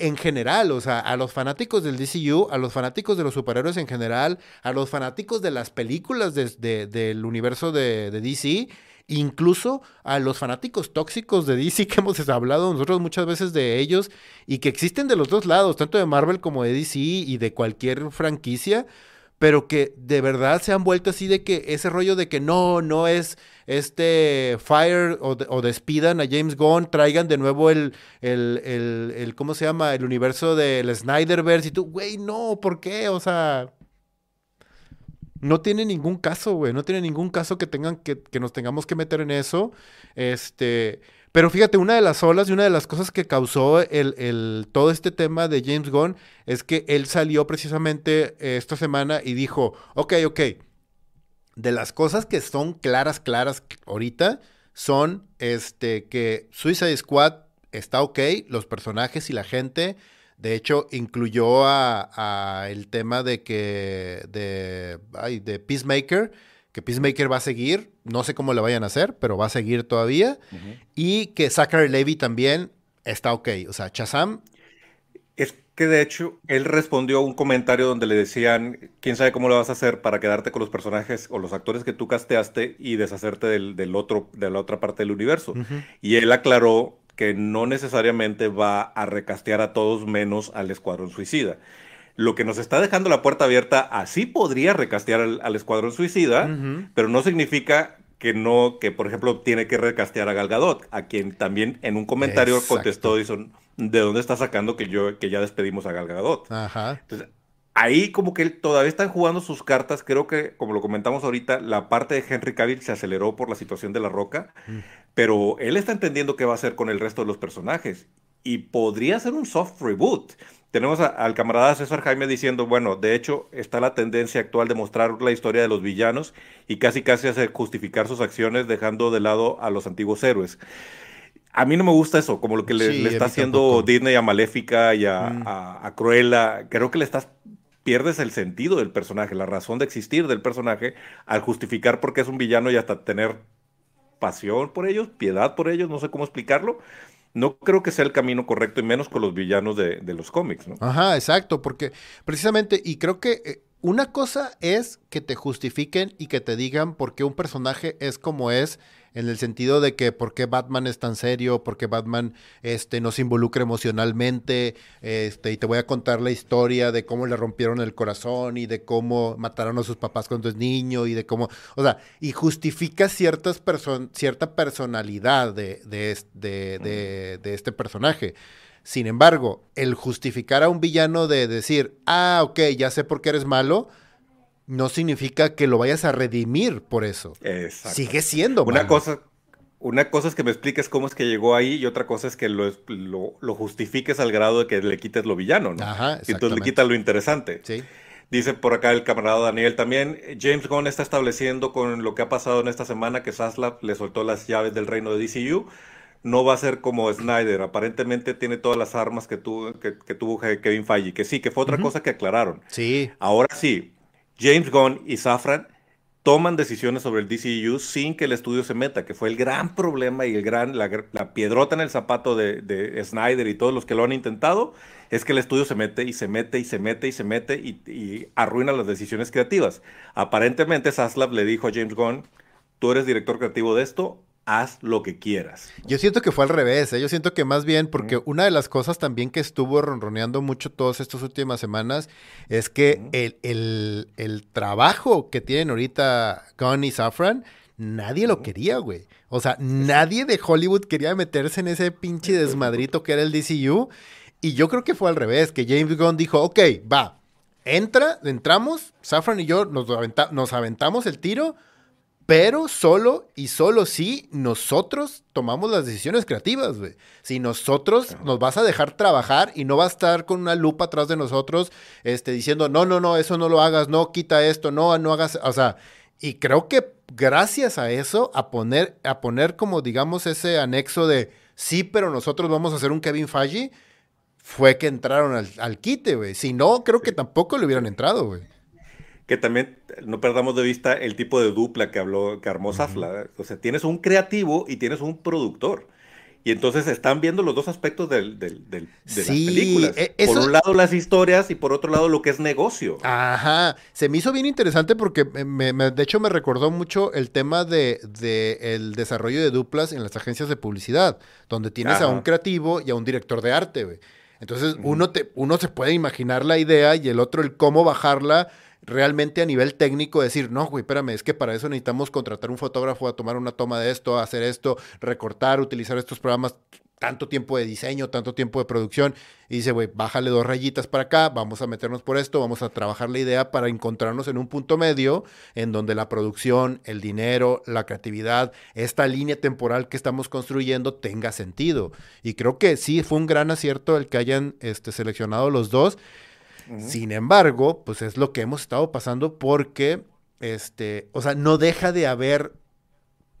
en general, o sea, a los fanáticos del DCU, a los fanáticos de los superhéroes en general, a los fanáticos de las películas del universo de, de, DC, incluso a los fanáticos tóxicos de DC que hemos hablado nosotros muchas veces de ellos y que existen de los dos lados, tanto de Marvel como de DC y de cualquier franquicia pero que de verdad se han vuelto así de que ese rollo de que no, no es este Fire o, despidan a James Gunn, traigan de nuevo el, el, el, el ¿cómo se llama? El universo del Snyderverse y tú, güey, no, ¿por qué? O sea, no tiene ningún caso, güey, no tiene ningún caso que tengan que, que nos tengamos que meter en eso. Este, pero fíjate, una de las olas y una de las cosas que causó el, todo este tema de James Gunn es que él salió precisamente eh, esta semana y dijo, ok, ok, de las cosas que son claras, claras ahorita, son este, que Suicide Squad está ok, los personajes y la gente. De hecho, incluyó a, el tema de que de, ay, de Peacemaker que Peacemaker va a seguir, no sé cómo le vayan a hacer, pero va a seguir todavía, y que Zachary Levy también está ok, o sea, Chazam. Es que de hecho él respondió a un comentario donde le decían, quién sabe cómo lo vas a hacer para quedarte con los personajes o los actores que tú casteaste y deshacerte del, otro, de la otra parte del universo. Y él aclaró que no necesariamente va a recastear a todos menos al Escuadrón Suicida lo que nos está dejando la puerta abierta, así podría recastear al, Escuadrón Suicida, pero no significa que no, que por ejemplo tiene que recastear a Galgadot, a quien también en un comentario contestó, ¿de dónde está sacando que yo, que ya despedimos a Galgadot? Ajá. Entonces, ahí como que todavía están jugando sus cartas. Creo que, como lo comentamos ahorita, la parte de Henry Cavill se aceleró por la situación de La Roca, mm. pero él está entendiendo qué va a hacer con el resto de los personajes y podría ser un soft reboot. Tenemos al camarada César Jaime diciendo, bueno, de hecho está la tendencia actual de mostrar la historia de los villanos y casi casi hacer justificar sus acciones dejando de lado a los antiguos héroes. A mí no me gusta eso, como lo que le, está haciendo Disney a Maléfica y mm. a, Cruella. Creo que le estás pierdes el sentido del personaje, la razón de existir del personaje al justificar por qué es un villano y hasta tener pasión por ellos, piedad por ellos, no sé cómo explicarlo no creo que sea el camino correcto y menos con los villanos de, los cómics, ¿no? Ajá, exacto, porque precisamente, y creo que eh, una cosa es que te justifiquen y que te digan por qué un personaje es como es en el sentido de que por qué Batman es tan serio, por qué Batman este, nos involucra emocionalmente, este, y te voy a contar la historia de cómo le rompieron el corazón y de cómo mataron a sus papás cuando es niño y de cómo, o sea, y justifica ciertas cierta personalidad de, de, de, de este personaje. Sin embargo, el justificar a un villano de decir, ah, ok, ya sé por qué eres malo, no significa que lo vayas a redimir por eso. Sigue siendo una cosa. Una cosa es que me expliques cómo es que llegó ahí y otra cosa es que lo, lo, justifiques al grado de que le quites lo villano, ¿no? Ajá, y entonces le quitas lo interesante. Sí. Dice por acá el camarada Daniel también, James Gunn está estableciendo con lo que ha pasado en esta semana que Saslav le soltó las llaves del reino de DCU. No va a ser como Snyder, aparentemente tiene todas las armas que, tuvo, que, tuvo Kevin Feige, que sí, que fue otra cosa que aclararon. Sí. Ahora sí, James Gunn y Safran toman decisiones sobre el DCU sin que el estudio se meta, que fue el gran problema y el gran, la, piedrota en el zapato de, Snyder y todos los que lo han intentado, es que el estudio se mete y se mete y se mete y se mete y, arruina las decisiones creativas. Aparentemente Saslav le dijo a James Gunn, tú eres director creativo de esto, haz lo que quieras. Yo siento que fue al revés, ¿eh? yo siento que más bien, porque una de las cosas también que estuvo ronroneando mucho todas estas últimas semanas es que el, trabajo que tienen ahorita Gunn y Safran, nadie lo quería, güey. O sea, nadie de Hollywood quería meterse en ese pinche desmadrito que era el DCU. Y yo creo que fue al revés, que James Gunn dijo, ok, va, entra, entramos, Safran y yo nos, nos aventamos el tiro, pero solo y solo si nosotros tomamos las decisiones creativas, güey. Si nosotros nos vas a dejar trabajar y no va a estar con una lupa atrás de nosotros, este, diciendo, no, no, no, eso no lo hagas, no, quita esto, no, no hagas, o sea, y creo que gracias a eso, a poner, a poner como, digamos, ese anexo de, sí, pero nosotros vamos a hacer un Kevin Feige, fue que entraron al, al quite, güey. Si no, creo que tampoco le hubieran entrado, güey que también no perdamos de vista el tipo de dupla que habló, que armó Zafla. O sea, tienes un creativo y tienes un productor. Y entonces están viendo los dos aspectos del, de las películas. E, por un lado las historias y por otro lado lo que es negocio. Ajá. Se me hizo bien interesante porque de hecho me recordó mucho el tema de, el desarrollo de duplas en las agencias de publicidad, donde tienes a un creativo y a un director de arte. Entonces uno, te, uno se puede imaginar la idea y el otro el cómo bajarla realmente a nivel técnico decir, no, güey, espérame, es que para eso necesitamos contratar un fotógrafo a tomar una toma de esto, hacer esto, recortar, utilizar estos programas, tanto tiempo de diseño, tanto tiempo de producción. Y dice, güey, bájale dos rayitas para acá, vamos a meternos por esto, vamos a trabajar la idea para encontrarnos en un punto medio en donde la producción, el dinero, la creatividad, esta línea temporal que estamos construyendo tenga sentido. Y creo que sí fue un gran acierto el que hayan este, seleccionado los dos. Sin embargo, pues es lo que hemos estado pasando porque, este, o sea, no deja de haber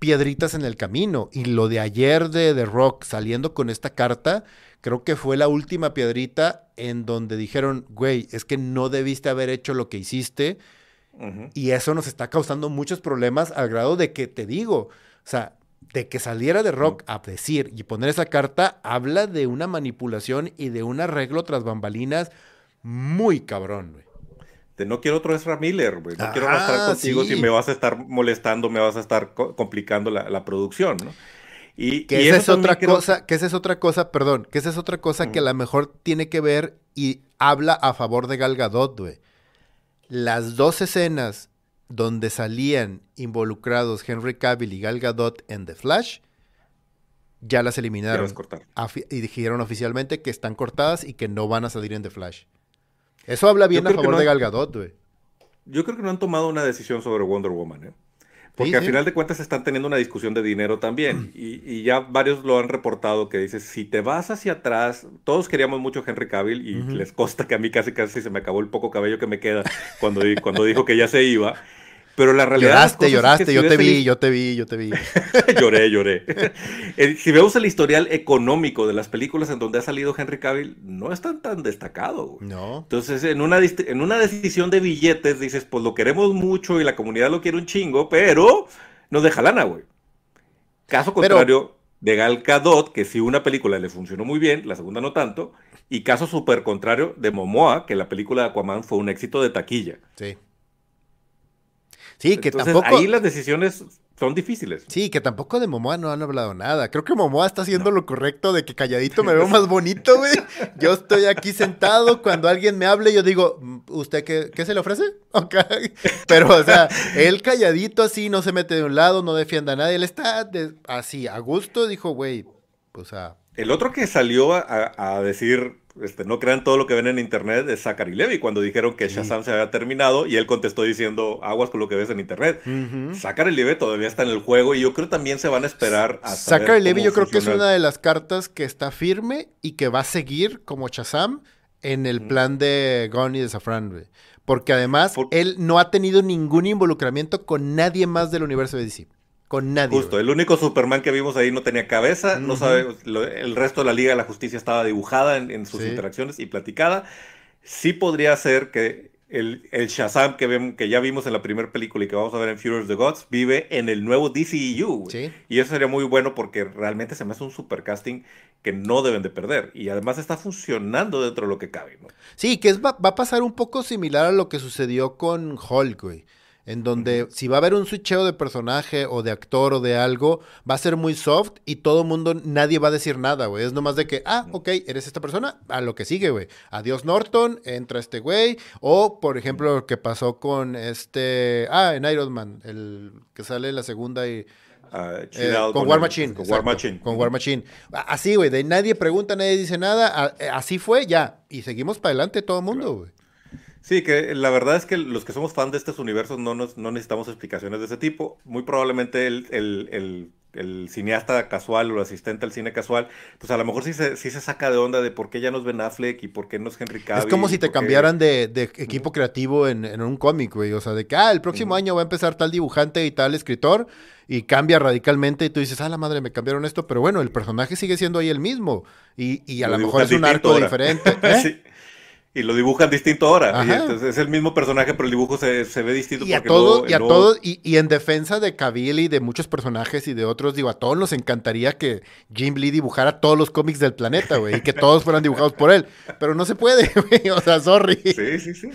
piedritas en el camino. Y lo de ayer de The Rock saliendo con esta carta, creo que fue la última piedrita en donde dijeron, güey, es que no debiste haber hecho lo que hiciste. Y eso nos está causando muchos problemas al grado de que te digo, o sea, de que saliera de Rock a decir y poner esa carta, habla de una manipulación y de un arreglo tras bambalinas muy cabrón, güey. De no quiero otro Ezra Miller, güey. No quiero estar contigo si me vas a estar molestando, me vas a estar complicando la, producción, ¿no? Y, que esa es otra cosa, que esa es otra cosa, perdón, que esa es otra cosa que a lo mejor tiene que ver y habla a favor de Gal Gadot, güey. Las dos escenas donde salían involucrados Henry Cavill y Gal Gadot en The Flash, ya las eliminaron. Y dijeron oficialmente que están cortadas y que no van a salir en The Flash. Eso habla bien a favor de Gal Gadot, güey. Yo creo que no han tomado una decisión sobre Wonder Woman, ¿eh? Porque al final de cuentas están teniendo una discusión de dinero también. Y, ya varios lo han reportado que dice, si te vas hacia atrás, todos queríamos mucho a Henry Cavill y les consta que a mí casi casi se me acabó el poco cabello que me queda cuando, cuando dijo que ya se iba. Pero la realidad. Lloraste, lloraste, yo te vi, yo te vi, yo te vi. lloré, lloré. Si vemos el historial económico de las películas en donde ha salido Henry Cavill, no es tan, tan destacado. No. Entonces, en una, en una decisión de billetes, dices, pues lo queremos mucho y la comunidad lo quiere un chingo, pero nos deja lana, güey. Caso contrario de Gal Gadot, que si una película le funcionó muy bien, la segunda no tanto. Y caso súper contrario de Momoa, que la película de Aquaman fue un éxito de taquilla. Sí. Sí, que Entonces, tampoco. Ahí las decisiones son difíciles. Sí, que tampoco de Momoa no han hablado nada. Creo que Momoa está haciendo lo correcto de que calladito me veo más bonito, güey. Yo estoy aquí sentado, cuando alguien me hable, yo digo, mm, ¿usted qué, qué se le ofrece? Okay. Pero, o sea, él calladito así, no se mete de un lado, no defienda a nadie. Él está así, a gusto, dijo, güey, pues a... El otro que salió a, a decir este, no crean todo lo que ven en internet de Zachary Levy cuando dijeron que Shazam se había terminado y él contestó diciendo aguas con lo que ves en internet. Zachary Levy todavía está en el juego y yo creo que también se van a esperar a Zachary Levy yo creo que es una de las cartas que está firme y que va a seguir como Shazam en el plan de Gon y de Safran, Porque además él no ha tenido ningún involucramiento con nadie más del universo de DC. Con nadie. Justo, el único Superman que vimos ahí no tenía cabeza, no sabe, el resto de la Liga de la Justicia estaba dibujada en, sus interacciones y platicada. Sí podría ser que el, el Shazam que, que ya vimos en la primera película y que vamos a ver en Fury of the Gods vive en el nuevo DCEU. Y eso sería muy bueno porque realmente se me hace un super casting que no deben de perder. Y además está funcionando dentro de lo que cabe. Sí, que es, va, va, a pasar un poco similar a lo que sucedió con Hulk, güey en donde si va a haber un switcheo de personaje o de actor o de algo, va a ser muy soft y todo el mundo, nadie va a decir nada, güey. Es nomás de que, ah, ok, eres esta persona, a lo que sigue, güey. Adiós Norton, entra este güey. O, por ejemplo, lo que pasó con este, ah, en Iron Man, el que sale en la segunda y... Uh, eh, con, War Machine. Con War Machine. Con War Machine. Así, güey, de nadie pregunta, nadie dice nada. Así fue, ya. Y seguimos para adelante todo el mundo, güey. Sí, que la verdad es que los que somos fan de estos universos no, nos, no necesitamos explicaciones de ese tipo. Muy probablemente el, el, el, cineasta casual o el asistente al cine casual, pues a lo mejor sí se, sí se saca de onda de por qué ya nos Ben Affleck y por qué no es Henry Cavill. Es como si te cambiaran de, de, equipo creativo en, en un cómic, güey. O sea, de que, ah, el próximo año va a empezar tal dibujante y tal escritor y cambia radicalmente y tú dices, ah, la madre, me cambiaron esto, pero bueno, el personaje sigue siendo ahí el mismo y, y a lo, mejor es un arco diferente. ¿eh? sí. Y lo dibujan distinto ahora. Y entonces es el mismo personaje, pero el dibujo se, ve distinto. Y a todos, y a todos, y, en defensa de Cavill y de muchos personajes y de otros, digo, a todos nos encantaría que Jim Lee dibujara todos los cómics del planeta, güey, y que todos fueran dibujados por él. Pero no se puede, güey, o sea, sorry. Sí, sí, sí.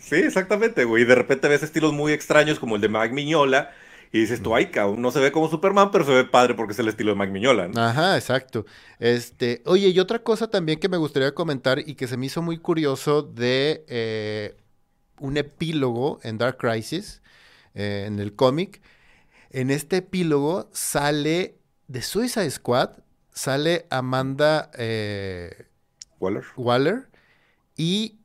Sí, exactamente, güey. Y de repente ves estilos muy extraños como el de Mag Miñola, y dices tú, ay, cabrón, no se ve como Superman, pero se ve padre porque es el estilo de Mike Miñola. ¿no? Ajá, exacto. Este, oye, y otra cosa también que me gustaría comentar y que se me hizo muy curioso de eh, un epílogo en Dark Crisis, eh, en el cómic. En este epílogo sale de Suicide Squad, sale Amanda eh, Waller. Waller y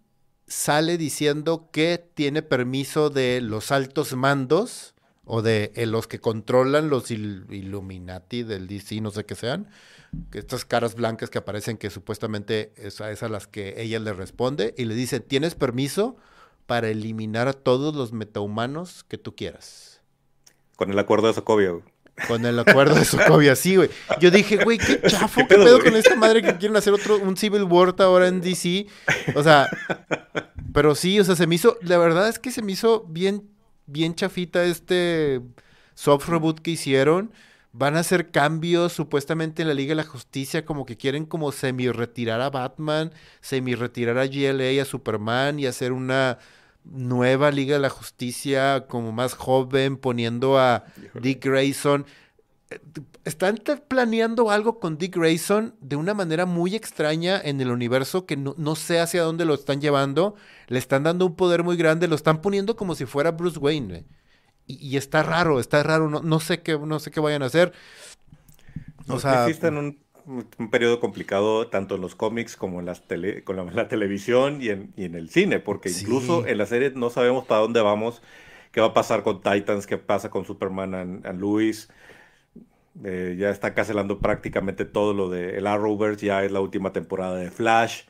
sale diciendo que tiene permiso de los altos mandos o de eh, los que controlan los Illuminati del DC, no sé qué sean, que estas caras blancas que aparecen que supuestamente es a, a las que ella le responde y le dice, tienes permiso para eliminar a todos los metahumanos que tú quieras. Con el acuerdo de Sokovia, güey. Con el acuerdo de Sokovia, sí, güey. Yo dije, güey, qué chafo, qué, pedo, con esta madre que quieren hacer otro, un Civil War ahora en DC. O sea, pero sí, o sea, se me hizo, la verdad es que se me hizo bien bien chafita este soft reboot que hicieron. Van a hacer cambios supuestamente en la Liga de la Justicia, como que quieren como semi-retirar a Batman, semi-retirar a GLA y a Superman y hacer una nueva Liga de la Justicia como más joven, poniendo a Dick Grayson. Están planeando algo con Dick Grayson de una manera muy extraña en el universo que no, no, sé hacia dónde lo están llevando. Le están dando un poder muy grande, lo están poniendo como si fuera Bruce Wayne. Y, está raro, está raro, no, no, sé qué, no sé qué vayan a hacer. O sea, existen un un periodo complicado tanto en los cómics como en, las tele, con la, televisión y en, y en, el cine, porque incluso en la serie no sabemos para dónde vamos, qué va a pasar con Titans, qué pasa con Superman and, Luis. Eh, ya está cancelando prácticamente todo lo de el Arrowverse, ya es la última temporada de Flash.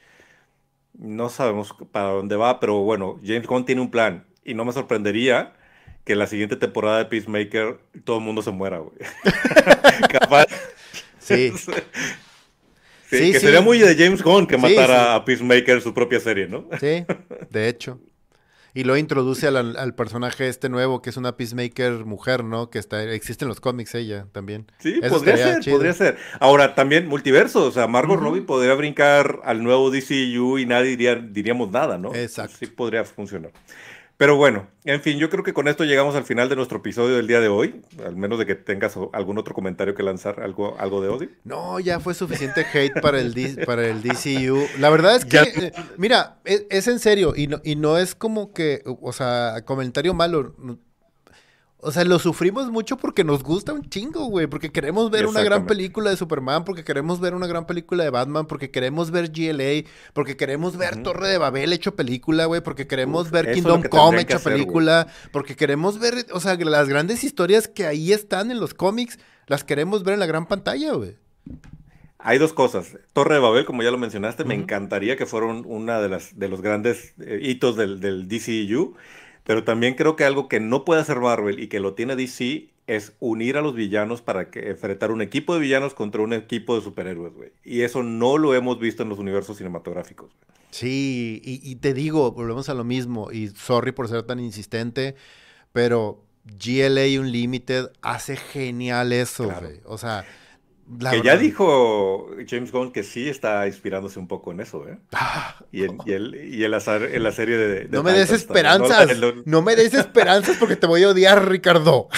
No sabemos para dónde va, pero bueno, James Gunn tiene un plan y no me sorprendería que la siguiente temporada de Peacemaker todo el mundo se muera, güey. Capaz. Sí. sí. que sería muy de James Gunn que matara a Peacemaker en su propia serie, ¿no? Sí, de hecho. Y lo introduce al, personaje este nuevo, que es una Peacemaker mujer, ¿no? Que está, existe en los cómics ella también. Sí, podría ser, podría ser. Ahora, también multiverso, o sea, Margot Robbie podría brincar al nuevo DCU y nadie diría, diríamos nada, ¿no? Exacto. Sí podría funcionar. Pero bueno, en fin, yo creo que con esto llegamos al final de nuestro episodio del día de hoy, al menos de que tengas algún otro comentario que lanzar, algo, algo de odio. No, ya fue suficiente hate para el, para el DCU. La verdad es que, eh, mira, es, es, en serio y no, y no es como que, o sea, comentario malo. O sea, lo sufrimos mucho porque nos gusta un chingo, güey. Porque queremos ver una gran película de Superman, porque queremos ver una gran película de Batman, porque queremos ver GLA, porque queremos ver Torre de Babel hecho película, güey. Porque queremos ver Kingdom Come hecho película. Porque queremos ver, o sea, las grandes historias que ahí están en los cómics, las queremos ver en la gran pantalla, güey. Hay dos cosas. Torre de Babel, como ya lo mencionaste, me encantaría que fueran una de las de los grandes eh, hitos del, del DCU. Pero también creo que algo que no puede hacer Marvel y que lo tiene DC es unir a los villanos para que enfrentar un equipo de villanos contra un equipo de superhéroes, güey. Y eso no lo hemos visto en los universos cinematográficos. Sí, y, te digo, volvemos a lo mismo, y sorry por ser tan insistente, pero GLA Unlimited hace genial eso, güey. O sea, que ya dijo James Gunn que sí está inspirándose un poco en eso, ¿eh? Ah, y, en, y, en, la, serie de... no me des esperanzas, no, me des esperanzas porque te voy a odiar, Ricardo.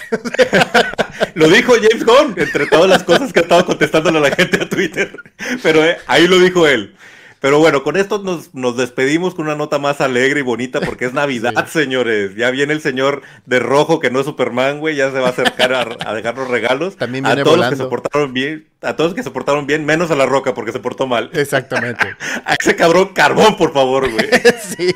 lo dijo James Gunn, entre todas las cosas que ha estado contestándole a la gente a Twitter. Pero eh, ahí lo dijo él. Pero bueno, con esto nos, despedimos con una nota más alegre y bonita porque es Navidad, señores. Ya viene el señor de rojo que no es Superman, güey, ya se va a acercar a, dejar los regalos. También viene a todos los que se portaron bien, a todos los que se portaron bien, menos a la roca porque se portó mal. Exactamente. a ese cabrón carbón, por favor, güey. sí.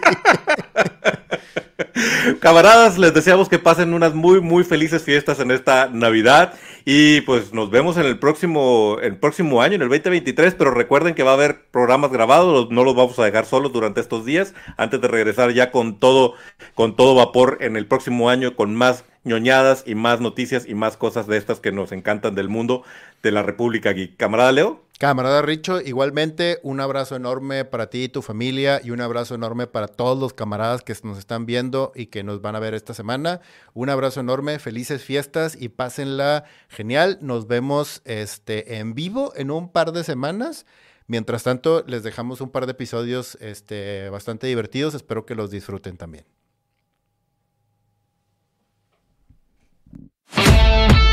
Camaradas, les deseamos que pasen unas muy, muy felices fiestas en esta Navidad. Y pues nos vemos en el próximo, el próximo año, en el 2023. Pero recuerden que va a haber programas grabados, no los vamos a dejar solos durante estos días, antes de regresar ya con todo, con todo vapor en el próximo año, con más ñoñadas y más noticias y más cosas de estas que nos encantan del mundo de la República aquí. Camarada Leo. Camarada Richo, igualmente un abrazo enorme para ti y tu familia y un abrazo enorme para todos los camaradas que nos están viendo y que nos van a ver esta semana. Un abrazo enorme, felices fiestas y pásenla genial. Nos vemos este, en vivo en un par de semanas. Mientras tanto, les dejamos un par de episodios este, bastante divertidos. Espero que los disfruten también. Thank you.